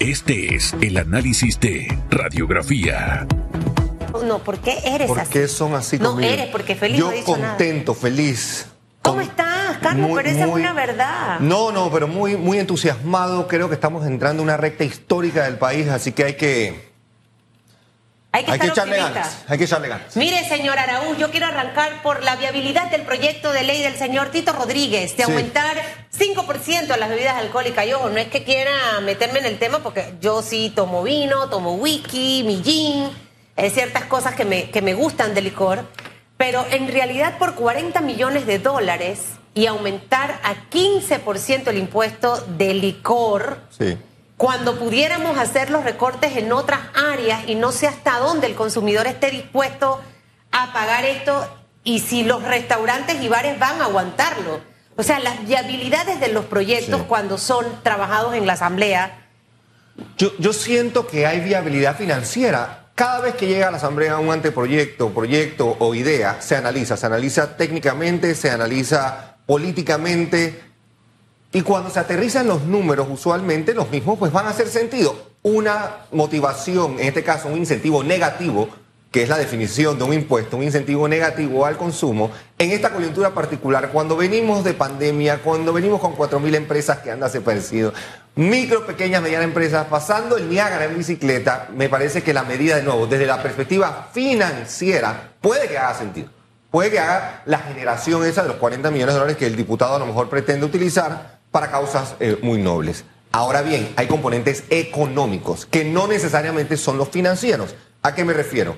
Este es el análisis de radiografía. No, ¿por qué eres ¿Por así? qué son así No conmigo? eres, porque feliz Yo no ha dicho nada. contento, feliz. ¿Cómo estás, Carlos? Pero esa es una verdad. No, no, pero muy, muy entusiasmado. Creo que estamos entrando en una recta histórica del país, así que hay que, Hay que hay que echarle ganas. Hay que echarle ganas. Mire, señor Araúz, yo quiero arrancar por la viabilidad del proyecto de ley del señor Tito Rodríguez de Sí. aumentar 5% a las bebidas alcohólicas. Y ojo, no es que quiera meterme en el tema porque yo sí tomo vino, tomo whisky, mi gin, eh, ciertas cosas que me, que me gustan de licor, pero en realidad por 40 millones de dólares y aumentar a 15% el impuesto de licor, Sí. cuando pudiéramos hacer los recortes en otras áreas y no sé hasta dónde el consumidor esté dispuesto a pagar esto y si los restaurantes y bares van a aguantarlo. O sea, las viabilidades de los proyectos Sí. cuando son trabajados en la asamblea, Yo, yo siento que hay viabilidad financiera. Cada vez que llega a la Asamblea un anteproyecto, proyecto o idea, se analiza. Se analiza técnicamente, se analiza políticamente. Y cuando se aterrizan los números, usualmente los mismos pues van a hacer sentido. Una motivación, en este caso un incentivo negativo, que es la definición de un impuesto, un incentivo negativo al consumo, en esta coyuntura particular, cuando venimos de pandemia, cuando venimos con 4.000 empresas que han desaparecido, micro, pequeñas, medianas empresas, pasando el Niágara en bicicleta, me parece que la medida, de nuevo, desde la perspectiva financiera, puede que haga sentido. Puede que haga la generación esa de los 40 millones de dólares que el diputado a lo mejor pretende utilizar para causas eh, muy nobles. Ahora bien, hay componentes económicos que no necesariamente son los financieros. ¿A qué me refiero?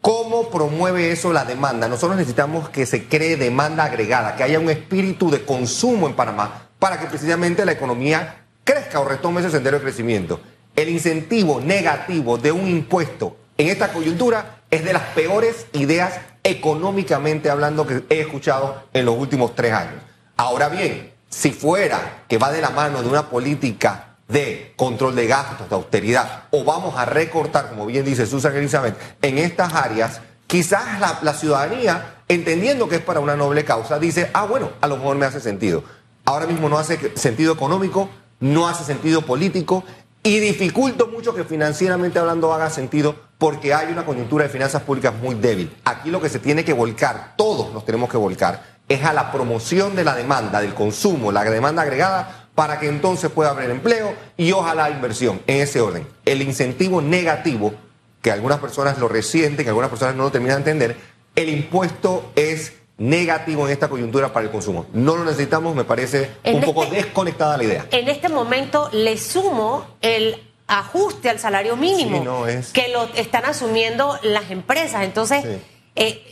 ¿Cómo promueve eso la demanda? Nosotros necesitamos que se cree demanda agregada, que haya un espíritu de consumo en Panamá para que precisamente la economía crezca o retome ese sendero de crecimiento. El incentivo negativo de un impuesto en esta coyuntura es de las peores ideas económicamente hablando que he escuchado en los últimos tres años. Ahora bien, si fuera que va de la mano de una política de control de gastos, de austeridad, o vamos a recortar, como bien dice Susan Elizabeth, en estas áreas, quizás la, ciudadanía, entendiendo que es para una noble causa, dice, ah, bueno, a lo mejor me hace sentido. Ahora mismo no hace sentido económico, no hace sentido político y dificulta mucho que financieramente hablando haga sentido porque hay una coyuntura de finanzas públicas muy débil. Aquí lo que se tiene que volcar, todos nos tenemos que volcar, es a la promoción de la demanda, del consumo, la demanda agregada, para que entonces pueda haber empleo y ojalá inversión en ese orden. El incentivo negativo, que algunas personas lo resienten, que algunas personas no lo terminan de entender, el impuesto es negativo en esta coyuntura para el consumo. No lo necesitamos, me parece En un poco este- desconectada la idea. en este momento le sumo el ajuste al salario mínimo Sí, no, es- que lo están asumiendo las empresas. Entonces, Sí. eh,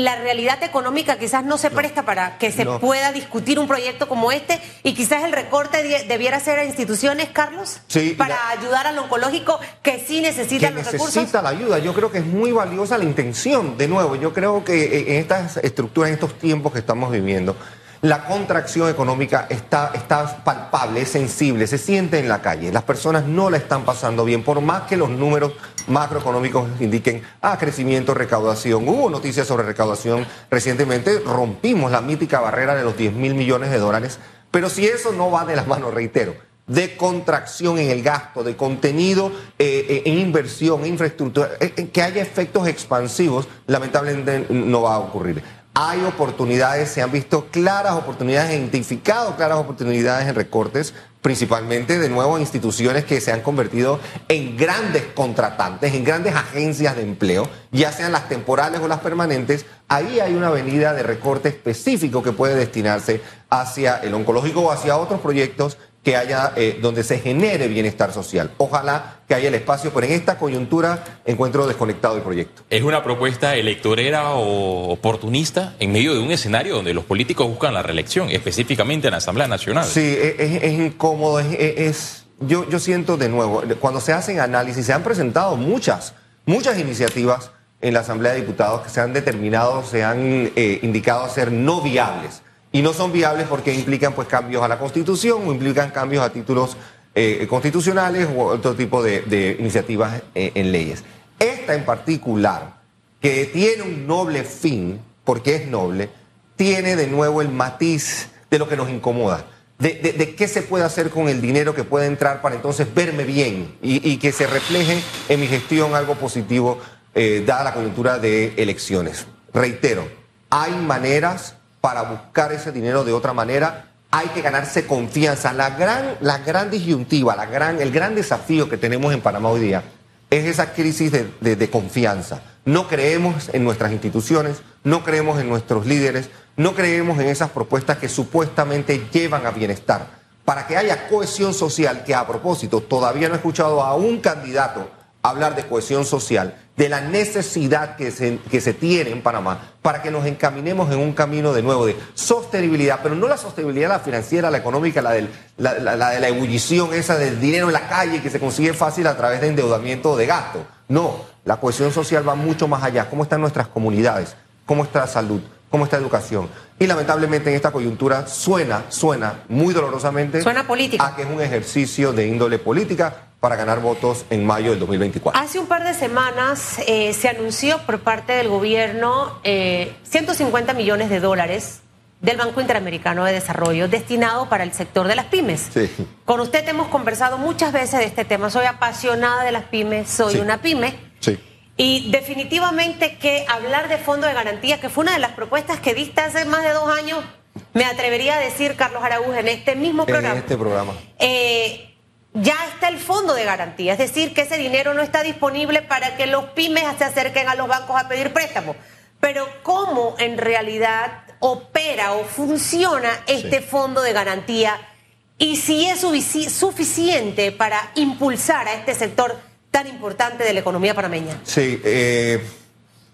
la realidad económica quizás no se presta para que se No. pueda discutir un proyecto como este y quizás el recorte debiera ser a instituciones, Carlos, Sí, y para la- ayudar al oncológico que sí que necesita los recursos. necesita la ayuda. Yo creo que es muy valiosa la intención. De nuevo, yo creo que en estas estructuras, en estos tiempos que estamos viviendo, la contracción económica está, está palpable, es sensible, se siente en la calle. Las personas no la están pasando bien, por más que los números macroeconómicos indiquen ah, crecimiento, recaudación. Hubo noticias sobre recaudación recientemente, rompimos la mítica barrera de los 10 mil millones de dólares, pero si eso no va de las manos, reitero, de contracción en el gasto, de contenido eh, eh, en inversión, en infraestructura, eh, que haya efectos expansivos, lamentablemente no va a ocurrir. Hay oportunidades, se han visto claras oportunidades, identificado claras oportunidades en recortes, principalmente de nuevo instituciones que se han convertido en grandes contratantes, en grandes agencias de empleo, ya sean las temporales o las permanentes. Ahí hay una avenida de recorte específico que puede destinarse hacia el oncológico o hacia otros proyectos que haya eh, donde se genere bienestar social. Ojalá que haya el espacio, pero en esta coyuntura encuentro desconectado el proyecto. Es una propuesta electorera o oportunista en medio de un escenario donde los políticos buscan la reelección, específicamente en la Asamblea Nacional. Sí, es, es- es incómodo, es, es- yo, yo siento de nuevo, cuando se hacen análisis, se han presentado muchas, muchas iniciativas en la Asamblea de Diputados que se han determinado, se han eh, indicado ser no viables. Y no son viables porque implican pues cambios a la Constitución o implican cambios a títulos eh, constitucionales u otro tipo de, iniciativas eh, en leyes. Esta en particular, que tiene un noble fin, porque es noble, tiene de nuevo el matiz de lo que nos incomoda, de, qué se puede hacer con el dinero que puede entrar para entonces verme bien y, y que se refleje en mi gestión algo positivo eh, dada la coyuntura de elecciones. Reitero, hay maneras para buscar ese dinero de otra manera. Hay que ganarse confianza. La gran, disyuntiva, el gran desafío que tenemos en Panamá hoy día es esa crisis de- de confianza. No creemos en nuestras instituciones, no creemos en nuestros líderes, no creemos en esas propuestas que supuestamente llevan a bienestar. Para que haya cohesión social, que a propósito, todavía no he escuchado a un candidato hablar de cohesión social, de la necesidad que se, que se tiene en Panamá para que nos encaminemos en un camino de nuevo de sostenibilidad, pero no la sostenibilidad la financiera, la económica, la, del- la- la- la de la ebullición esa del dinero en la calle que se consigue fácil a través de endeudamiento o de gasto. No, la cohesión social va mucho más allá. ¿Cómo están nuestras comunidades? ¿Cómo está la salud? ¿Cómo está la educación? Y lamentablemente en esta coyuntura suena, suena muy dolorosamente Suena política. a que es un ejercicio de índole política para ganar votos en mayo del 2024. Hace un par de semanas eh, se anunció por parte del gobierno eh, 150 millones de dólares del Banco Interamericano de Desarrollo destinado para el sector de las pymes. Sí. Con usted hemos conversado muchas veces de este tema. Soy apasionada de las pymes, soy Sí. una pyme. Sí. Y definitivamente que hablar de fondo de garantía, que fue una de las propuestas que diste hace más de dos años, me atrevería a decir, Carlos Araúz, en este mismo En programa. este programa. eh, ya está el fondo de garantía, es decir, que ese dinero no está disponible para que los pymes se acerquen a los bancos a pedir préstamos. Pero ¿cómo en realidad opera o funciona este Sí. fondo de garantía? Y si es sufici- suficiente para impulsar a este sector tan importante de la economía panameña. Sí, eh,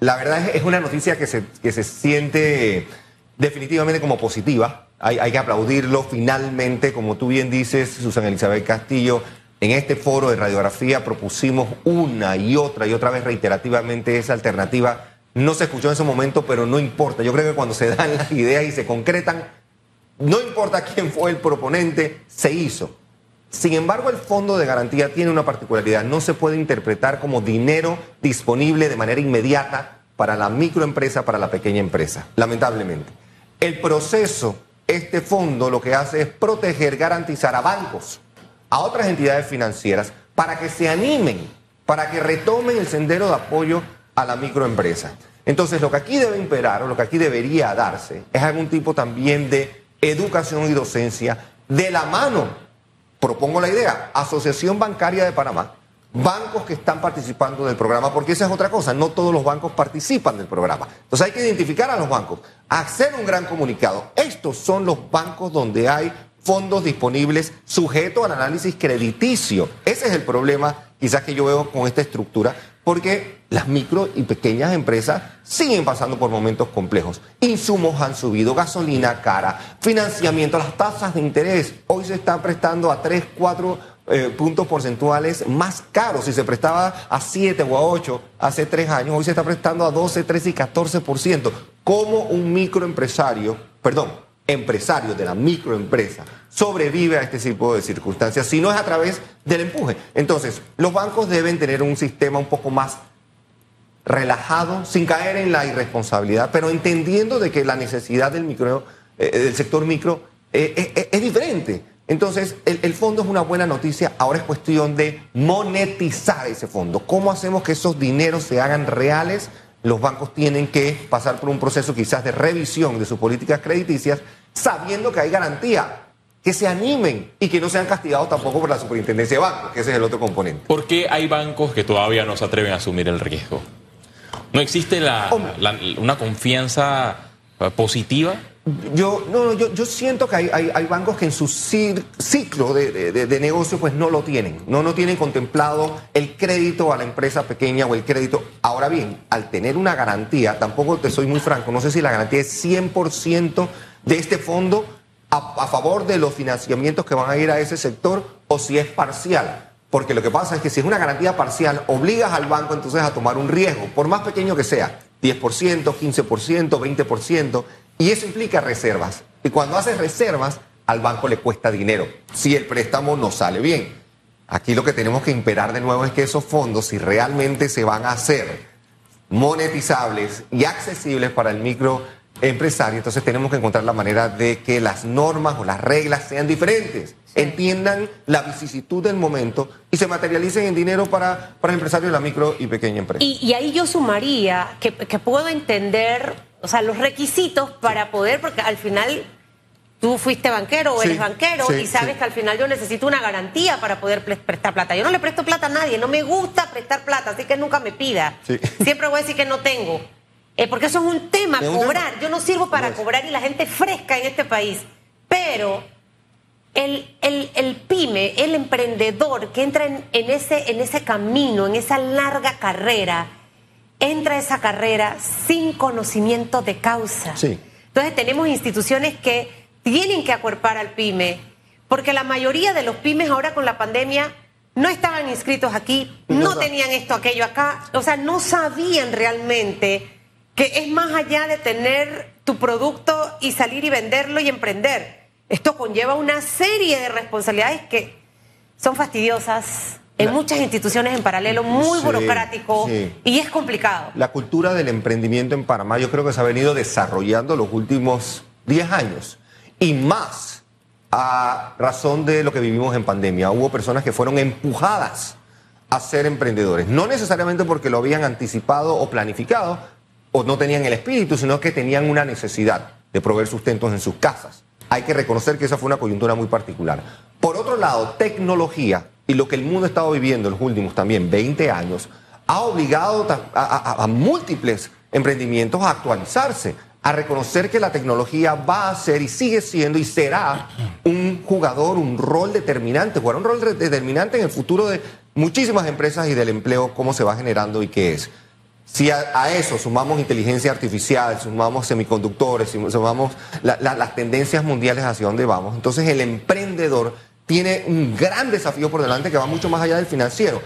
la verdad es, es una noticia que se, que se siente definitivamente como positiva. Hay, que aplaudirlo finalmente, como tú bien dices, Susana Elizabeth Castillo. En este foro de radiografía propusimos una y otra y otra vez reiterativamente esa alternativa. No se escuchó en ese momento, pero no importa. Yo creo que cuando se dan las ideas y se concretan, no importa quién fue el proponente, se hizo. Sin embargo, el fondo de garantía tiene una particularidad. No se puede interpretar como dinero disponible de manera inmediata para la microempresa, para la pequeña empresa, lamentablemente. El proceso, este fondo lo que hace es proteger, garantizar a bancos, a otras entidades financieras, para que se animen, para que retomen el sendero de apoyo a la microempresa. Entonces, lo que aquí debe imperar, o lo que aquí debería darse, es algún tipo también de educación y docencia de la mano propongo la idea, Asociación Bancaria de Panamá, bancos que están participando del programa, porque esa es otra cosa, no todos los bancos participan del programa. Entonces hay que identificar a los bancos, hacer un gran comunicado. Estos son los bancos donde hay fondos disponibles sujetos al análisis crediticio. Ese es el problema quizás que yo veo con esta estructura, porque las micro y pequeñas empresas siguen pasando por momentos complejos. Insumos han subido, gasolina cara, financiamiento, las tasas de interés hoy se están prestando a 3, 4 eh, puntos porcentuales más caros. Si se prestaba a 7 o a 8 hace 3 años, hoy se está prestando a 12, 13 y 14%. ¿Cómo un microempresario, perdón, empresario de la microempresa sobrevive a este tipo de circunstancias si no es a través del empuje. Entonces, los bancos deben tener un sistema un poco más relajado, sin caer en la irresponsabilidad, pero entendiendo de que la necesidad del micro, eh, del sector micro eh, es diferente. Entonces, el, el fondo es una buena noticia, ahora es cuestión de monetizar ese fondo. ¿Cómo hacemos que esos dineros se hagan reales? Los bancos tienen que pasar por un proceso quizás de revisión de sus políticas crediticias, sabiendo que hay garantía, que se animen y que no sean castigados tampoco por la superintendencia de bancos, que ese es el otro componente. ¿Por qué hay bancos que todavía no se atreven a asumir el riesgo? ¿No existe la, Hombre. la- una confianza eh, positiva? Yo, no, yo, yo siento que hay, hay- hay bancos que en su ciclo de, de- negocio pues no lo tienen, no, no tienen contemplado el crédito a la empresa pequeña o el crédito. Ahora bien, al tener una garantía, tampoco te soy muy franco, no sé si la garantía es 100% de este fondo a favor de los financiamientos que van a ir a ese sector o si es parcial. Porque lo que pasa es que si es una garantía parcial, obligas al banco entonces a tomar un riesgo, por más pequeño que sea, 10%, 15%, 20%, y eso implica reservas. Y cuando haces reservas, al banco le cuesta dinero, si el préstamo no sale bien. Aquí lo que tenemos que imperar de nuevo es que esos fondos, si realmente se van a hacer monetizables y accesibles para el micro empresaria, entonces tenemos que encontrar la manera de que las normas o las reglas sean diferentes, entiendan la vicisitud del momento y se materialicen en dinero para, para el empresario de la micro y pequeña empresa. Y, y ahí yo sumaría que, que puedo entender, o sea, los requisitos para poder, porque al final tú fuiste banquero o Sí, eres banquero sí, y sabes sí. que al final yo necesito una garantía para poder pre- prestar plata. Yo no le presto plata a nadie, no me gusta prestar plata, así que nunca me pida. Siempre voy a decir que no tengo. Eh, porque eso es un tema, cobrar. Yo no sirvo para cobrar y la gente fresca en este país. Pero el, el- el pyme, el emprendedor que entra en, en ese, en ese camino, en esa larga carrera, entra a esa carrera sin conocimiento de causa. Sí. Entonces tenemos instituciones que tienen que acuerpar al pyme, porque la mayoría de los pymes ahora con la pandemia no estaban inscritos aquí, No no tenían esto, aquello acá, o sea, no sabían realmente que es más allá de tener tu producto y salir y venderlo y emprender. Esto conlleva una serie de responsabilidades que son fastidiosas en muchas instituciones en paralelo, muy Sí, burocrático sí. y es complicado. La cultura del emprendimiento en Panamá yo creo que se ha venido desarrollando los últimos 10 años y más a razón de lo que vivimos en pandemia. Hubo personas que fueron empujadas a ser emprendedores, no necesariamente porque lo habían anticipado o planificado o no tenían el espíritu, sino que tenían una necesidad de proveer sustentos en sus casas. Hay que reconocer que esa fue una coyuntura muy particular. Por otro lado, tecnología y lo que el mundo ha estado viviendo en los últimos también 20 años ha obligado a, múltiples emprendimientos a actualizarse, a reconocer que la tecnología va a ser y sigue siendo y será un jugador, un rol determinante, jugará un rol determinante en el futuro de muchísimas empresas y del empleo, cómo se va generando y qué es. Si a, eso sumamos inteligencia artificial, sumamos semiconductores, sum- sumamos la- la- las tendencias mundiales hacia dónde vamos, entonces el emprendedor tiene un gran desafío por delante que va mucho más allá del financiero.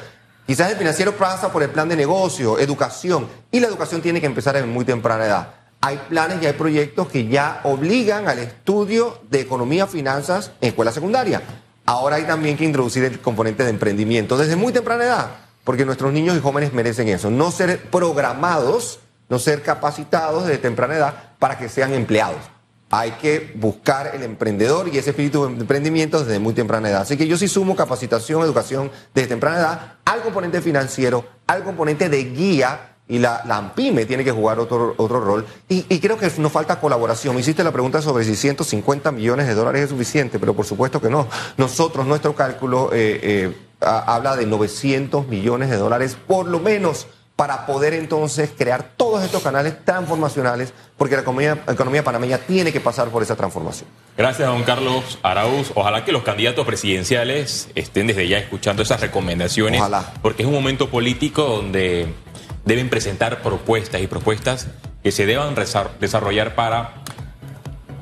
Quizás el financiero pasa por el plan de negocio, educación, y la educación tiene que empezar en muy temprana edad. Hay planes y hay proyectos que ya obligan al estudio de economía, finanzas en escuela secundaria. Ahora hay también que introducir el componente de emprendimiento desde muy temprana edad, porque nuestros niños y jóvenes merecen eso, no ser programados, no ser capacitados desde temprana edad para que sean empleados. Hay que buscar el emprendedor y ese espíritu de emprendimiento desde muy temprana edad. Así que yo sí sumo capacitación, educación desde temprana edad al componente financiero, al componente de guía y la, la AMPIME tiene que jugar otro, otro rol. Y, creo que nos falta colaboración. Me hiciste la pregunta sobre si 150 millones de dólares es suficiente, pero por supuesto que no. Nosotros, nuestro cálculo eh, eh, ha- habla de 900 millones de dólares por lo menos para poder entonces crear todos estos canales transformacionales, porque la economía, economía panameña tiene que pasar por esa transformación. Gracias, don Carlos Arauz. Ojalá que los candidatos presidenciales estén desde ya escuchando esas recomendaciones. Ojalá. Porque es un momento político donde deben presentar propuestas y propuestas que se deban desarrollar para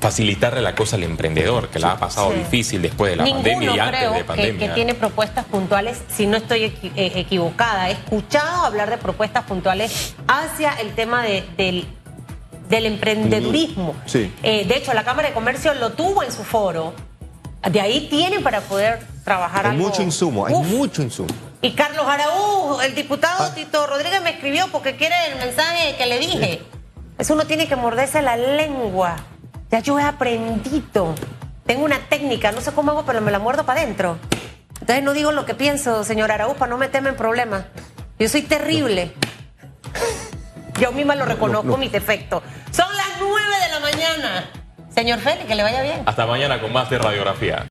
facilitarle la cosa al emprendedor, que la ha pasado Sí. difícil después de la Ninguno pandemia y antes creo de que- pandemia. Que, tiene propuestas puntuales, si no estoy equi- eh, equivocada. He escuchado hablar de propuestas puntuales hacia el tema de- del, del emprendedurismo. Sí. Eh, de hecho, la Cámara de Comercio lo tuvo en su foro. De ahí tienen para poder trabajar Hay algo. mucho insumo, hay Uf. mucho insumo. Y Carlos Araújo, el diputado Ah. Tito Rodríguez me escribió porque quiere el mensaje que le dije. Eso uno tiene que morderse la lengua. Ya yo he aprendido. Tengo una técnica, no sé cómo hago, pero me la muerdo para adentro. Entonces no digo lo que pienso, señor Araújo, para no meterme en problemas. Yo soy terrible. Yo misma lo reconozco, no. mis defectos. Son las nueve de la mañana. Señor Félix, que le vaya bien. Hasta mañana con más de radiografía.